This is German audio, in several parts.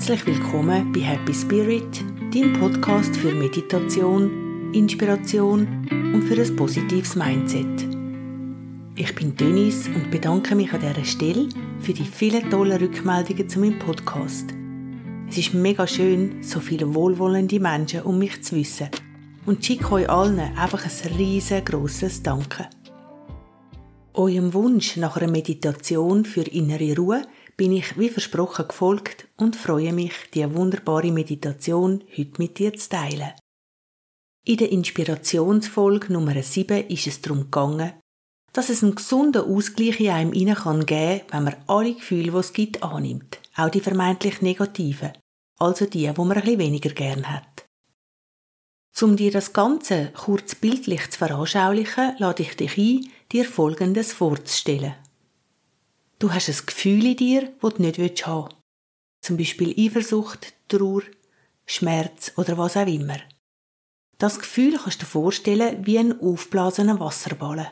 Herzlich willkommen bei Happy Spirit, dem Podcast für Meditation, Inspiration und für ein positives Mindset. Ich bin Denise und bedanke mich an dieser Stelle für die vielen tollen Rückmeldungen zu meinem Podcast. Es ist mega schön, so viele wohlwollende Menschen um mich zu wissen und schicke euch allen einfach ein riesengroßes Danke. Eurem Wunsch nach einer Meditation für innere Ruhe bin ich wie versprochen gefolgt und freue mich, die wunderbare Meditation heute mit dir zu teilen. In der Inspirationsfolge Nummer 7 ist es darum gegangen, dass es einen gesunden Ausgleich in einem geben kann wenn man alle Gefühle, die es gibt, annimmt, auch die vermeintlich negativen, also die, wo man ein weniger gern hat. Um dir das Ganze kurz bildlich zu veranschaulichen, lade ich dich ein, dir Folgendes vorzustellen. Du hast ein Gefühl in dir, das du nicht haben willst. Zum Beispiel Eifersucht, Trauer, Schmerz oder was auch immer. Das Gefühl kannst du dir vorstellen wie ein aufblasener Wasserballen.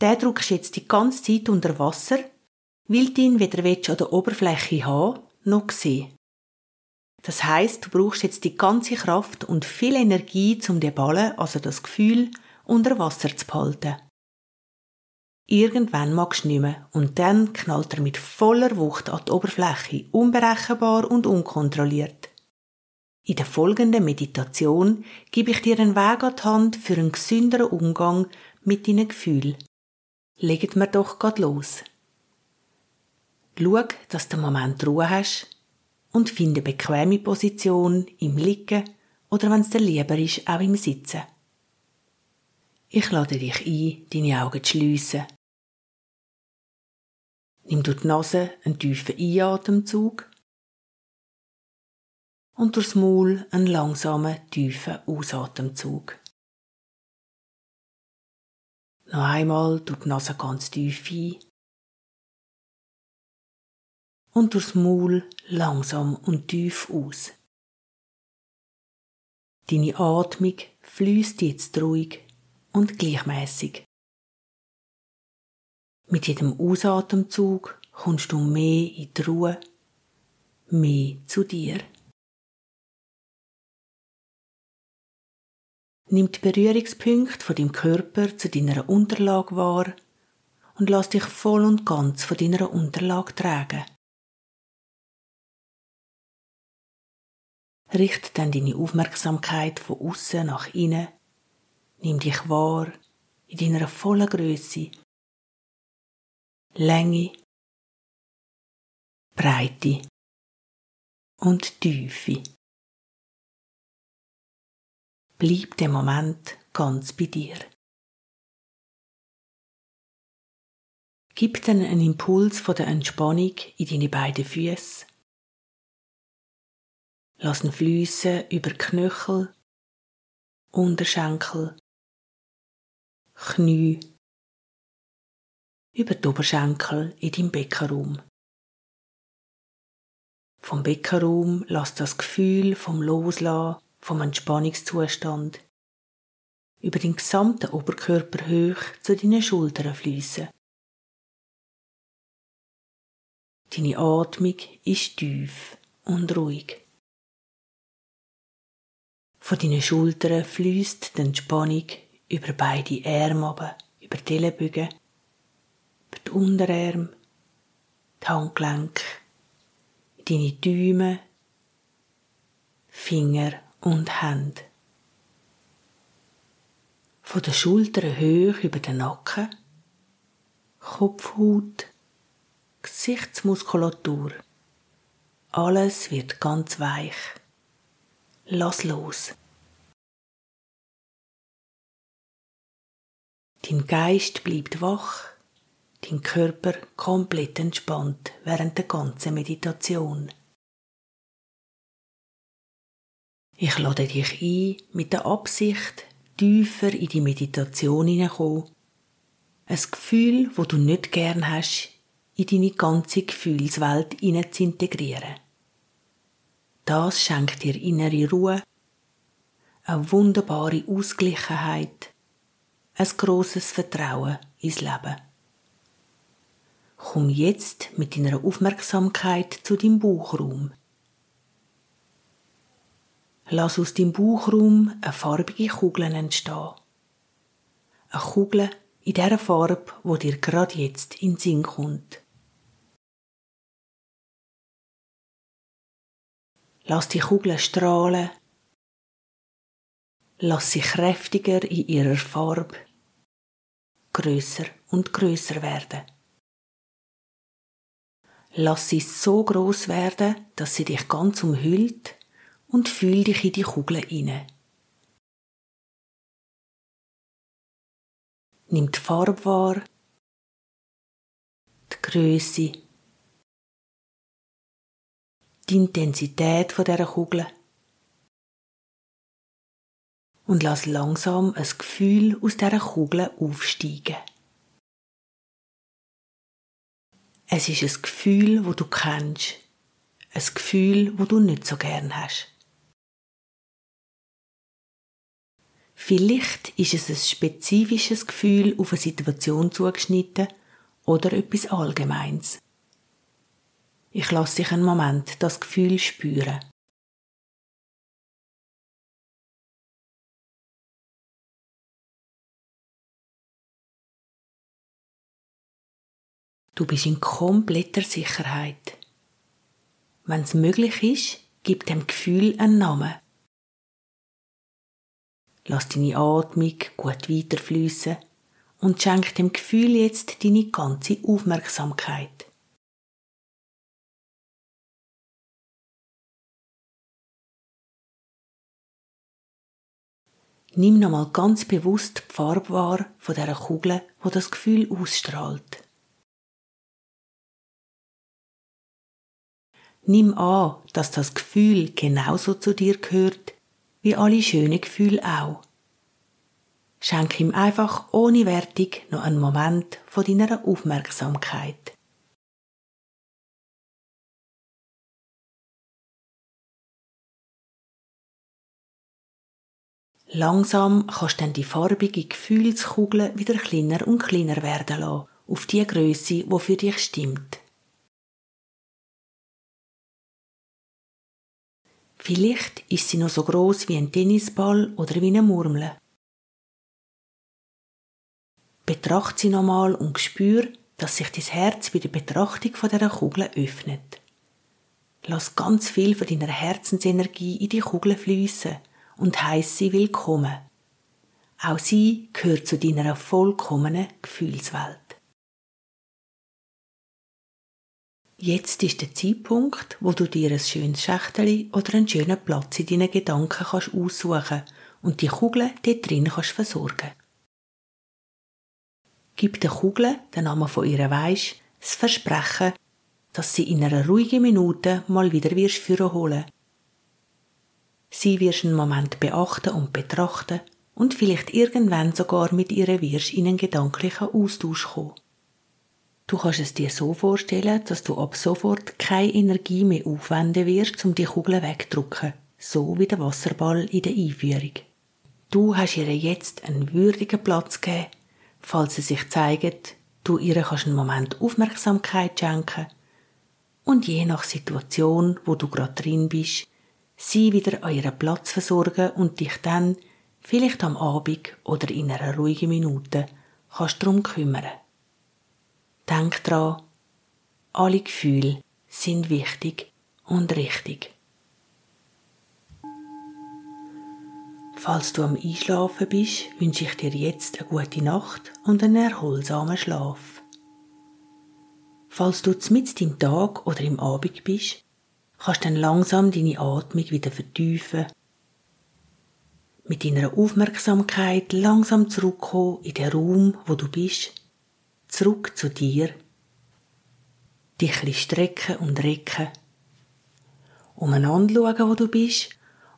Der drückst jetzt die ganze Zeit unter Wasser, weil du ihn weder an der Oberfläche haben noch sehen. Das heißt, du brauchst jetzt die ganze Kraft und viel Energie, um den Ballen, also das Gefühl, unter Wasser zu behalten. Irgendwann magst du nicht mehr und dann knallt er mit voller Wucht an die Oberfläche, unberechenbar und unkontrolliert. In der folgenden Meditation gebe ich dir einen Weg an die Hand für einen gesünderen Umgang mit deinen Gefühlen. Legt mir doch grad los. Schau, dass du einen Moment Ruhe hast und finde bequeme Position im Liegen oder wenn es dir lieber ist, auch im Sitzen. Ich lade dich ein, deine Augen zu schliessen Nimm durch die Nase einen tiefen Einatemzug und durchs Maul einen langsamen, tiefen Ausatemzug. Noch einmal durch die Nase ganz tief ein und durchs Maul langsam und tief aus. Deine Atmung fließt jetzt ruhig und gleichmäßig. Mit jedem Ausatemzug kommst du mehr in die Ruhe, mehr zu dir. Nimm die Berührungspunkte von deinem Körper zu deiner Unterlage wahr und lass dich voll und ganz von deiner Unterlage tragen. Richte dann deine Aufmerksamkeit von außen nach innen. Nimm dich wahr in deiner vollen Größe Länge, Breite und Tiefe. Bleib den Moment ganz bei dir. Gib dann einen Impuls von der Entspannung in deine beiden Füße. Lass ihn fließen über Knöchel, Unterschenkel, Knie über die Oberschenkel in deinem Beckenraum. Vom Beckenraum lass das Gefühl vom Loslassen, vom Entspannungszustand über den gesamten Oberkörper hoch zu deinen Schultern fließen. Deine Atmung ist tief und ruhig. Von deinen Schultern fließt die Entspannung über beide Arme, über die Ellenbögen die Unterarme, die Handgelenke, deine Däume, Finger und Hände. Von den Schultern hoch über den Nacken, Kopfhaut, Gesichtsmuskulatur. Alles wird ganz weich. Lass los. Dein Geist bleibt wach dein Körper komplett entspannt während der ganzen Meditation. Ich lade dich ein, mit der Absicht, tiefer in die Meditation hineinzukommen. Ein Gefühl, wo du nicht gern hast, in deine ganze Gefühlswelt hinein zu integrieren. Das schenkt dir innere Ruhe, eine wunderbare Ausgleichheit, ein grosses Vertrauen ins Leben. Komm jetzt mit deiner Aufmerksamkeit zu deinem Bauchraum. Lass aus deinem Bauchraum eine farbige Kugel entstehen. Eine Kugel in der Farbe, wo dir gerade jetzt in den Sinn kommt. Lass die Kugel strahlen. Lass sie kräftiger in ihrer Farbe, größer und größer werden. Lass sie so groß werden, dass sie dich ganz umhüllt und fühl dich in die Kugel inne. Nimm die Farbe wahr, die Größe, die Intensität von dieser Kugel und lass langsam ein Gefühl aus dieser Kugel aufsteigen. Es ist ein Gefühl, wo du kennst, ein Gefühl, wo du nicht so gern hast. Vielleicht ist es ein spezifisches Gefühl auf eine Situation zugeschnitten oder etwas Allgemeins. Ich lasse dich einen Moment das Gefühl spüren. Du bist in kompletter Sicherheit. Wenn es möglich ist, gib dem Gefühl einen Namen. Lass deine Atmung gut weiterfließen und schenk dem Gefühl jetzt deine ganze Aufmerksamkeit. Nimm nochmal ganz bewusst die Farbe wahr von dieser Kugel, wo das Gefühl ausstrahlt. Nimm an, dass das Gefühl genauso zu dir gehört, wie alle schönen Gefühle auch. Schenk ihm einfach ohne Wertung noch einen Moment von deiner Aufmerksamkeit. Langsam kannst du dann die farbige Gefühlskugel wieder kleiner und kleiner werden lassen, auf die Größe, die für dich stimmt. Vielleicht ist sie noch so groß wie ein Tennisball oder wie eine Murmel. Betracht sie nochmal und spür, dass sich dein Herz bei der Betrachtung von dieser Kugel öffnet. Lass ganz viel von deiner Herzensenergie in die Kugel fließen und heiß sie willkommen. Auch sie gehört zu deiner vollkommenen Gefühlswelt. Jetzt ist der Zeitpunkt, wo du dir ein schönes Schächteli oder einen schönen Platz in deinen Gedanken kannst aussuchen und die Kugel dort drin kannst versorgen. Gib der Kugel, den Namen von ihr weisst, das Versprechen, dass sie in einer ruhigen Minute mal wieder wirst führen holen. Sie wirst einen Moment beachten und betrachten und vielleicht irgendwann sogar mit ihr wirst in einen gedanklichen Austausch kommen. Du kannst es dir so vorstellen, dass du ab sofort keine Energie mehr aufwenden wirst, um die Kugel wegzudrücken, so wie der Wasserball in der Einführung. Du hast ihr jetzt einen würdigen Platz gegeben, falls sie sich zeigt, du ihr kannst einen Moment Aufmerksamkeit schenken und je nach Situation, wo du gerade drin bist, sie wieder an ihren Platz versorgen und dich dann, vielleicht am Abend oder in einer ruhigen Minute, kannst darum kümmern. Denk dran, alle Gefühle sind wichtig und richtig. Falls du am Einschlafen bist, wünsche ich dir jetzt eine gute Nacht und einen erholsamen Schlaf. Falls du mit im Tag oder im Abend bist, kannst du dann langsam deine Atmung wieder vertiefen, mit deiner Aufmerksamkeit langsam zurückkommen in den Raum, wo du bist zurück zu dir, dich ein strecken und recken, umeinander schauen, wo du bist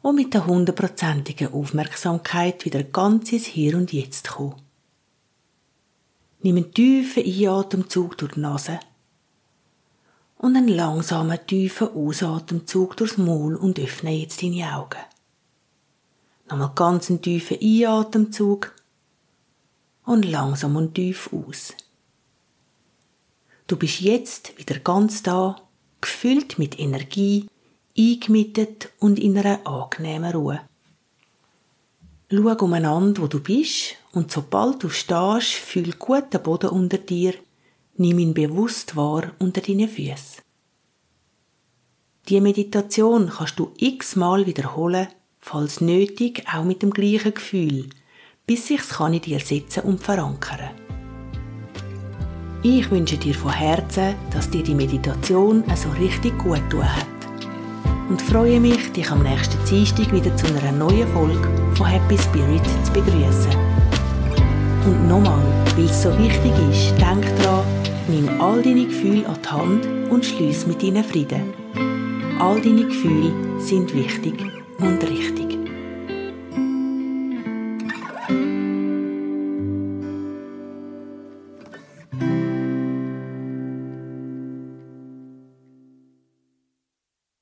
und mit der hundertprozentigen Aufmerksamkeit wieder ganz ins Hier und Jetzt kommen. Nimm einen tiefen Einatemzug durch die Nase und einen langsamen, tiefen Ausatemzug durchs Maul und öffne jetzt deine Augen. Nochmal ganz einen tiefen Einatemzug und langsam und tief aus. Du bist jetzt wieder ganz da, gefüllt mit Energie, eingemietet und in einer angenehmen Ruhe. Schau umeinander, wo du bist, und sobald du stehst, fühl gut den Boden unter dir, nimm ihn bewusst wahr unter deinen Füßen. Die Meditation kannst du x-mal wiederholen, falls nötig auch mit dem gleichen Gefühl, bis sich's kann in dir setzen und verankern. Ich wünsche dir von Herzen, dass dir die Meditation so richtig gut tun hat. Und freue mich, dich am nächsten Dienstag wieder zu einer neuen Folge von Happy Spirit zu begrüßen. Und nochmal, weil es so wichtig ist, denk dran, nimm all deine Gefühle an die Hand und schließ mit ihnen Frieden. All deine Gefühle sind wichtig und richtig.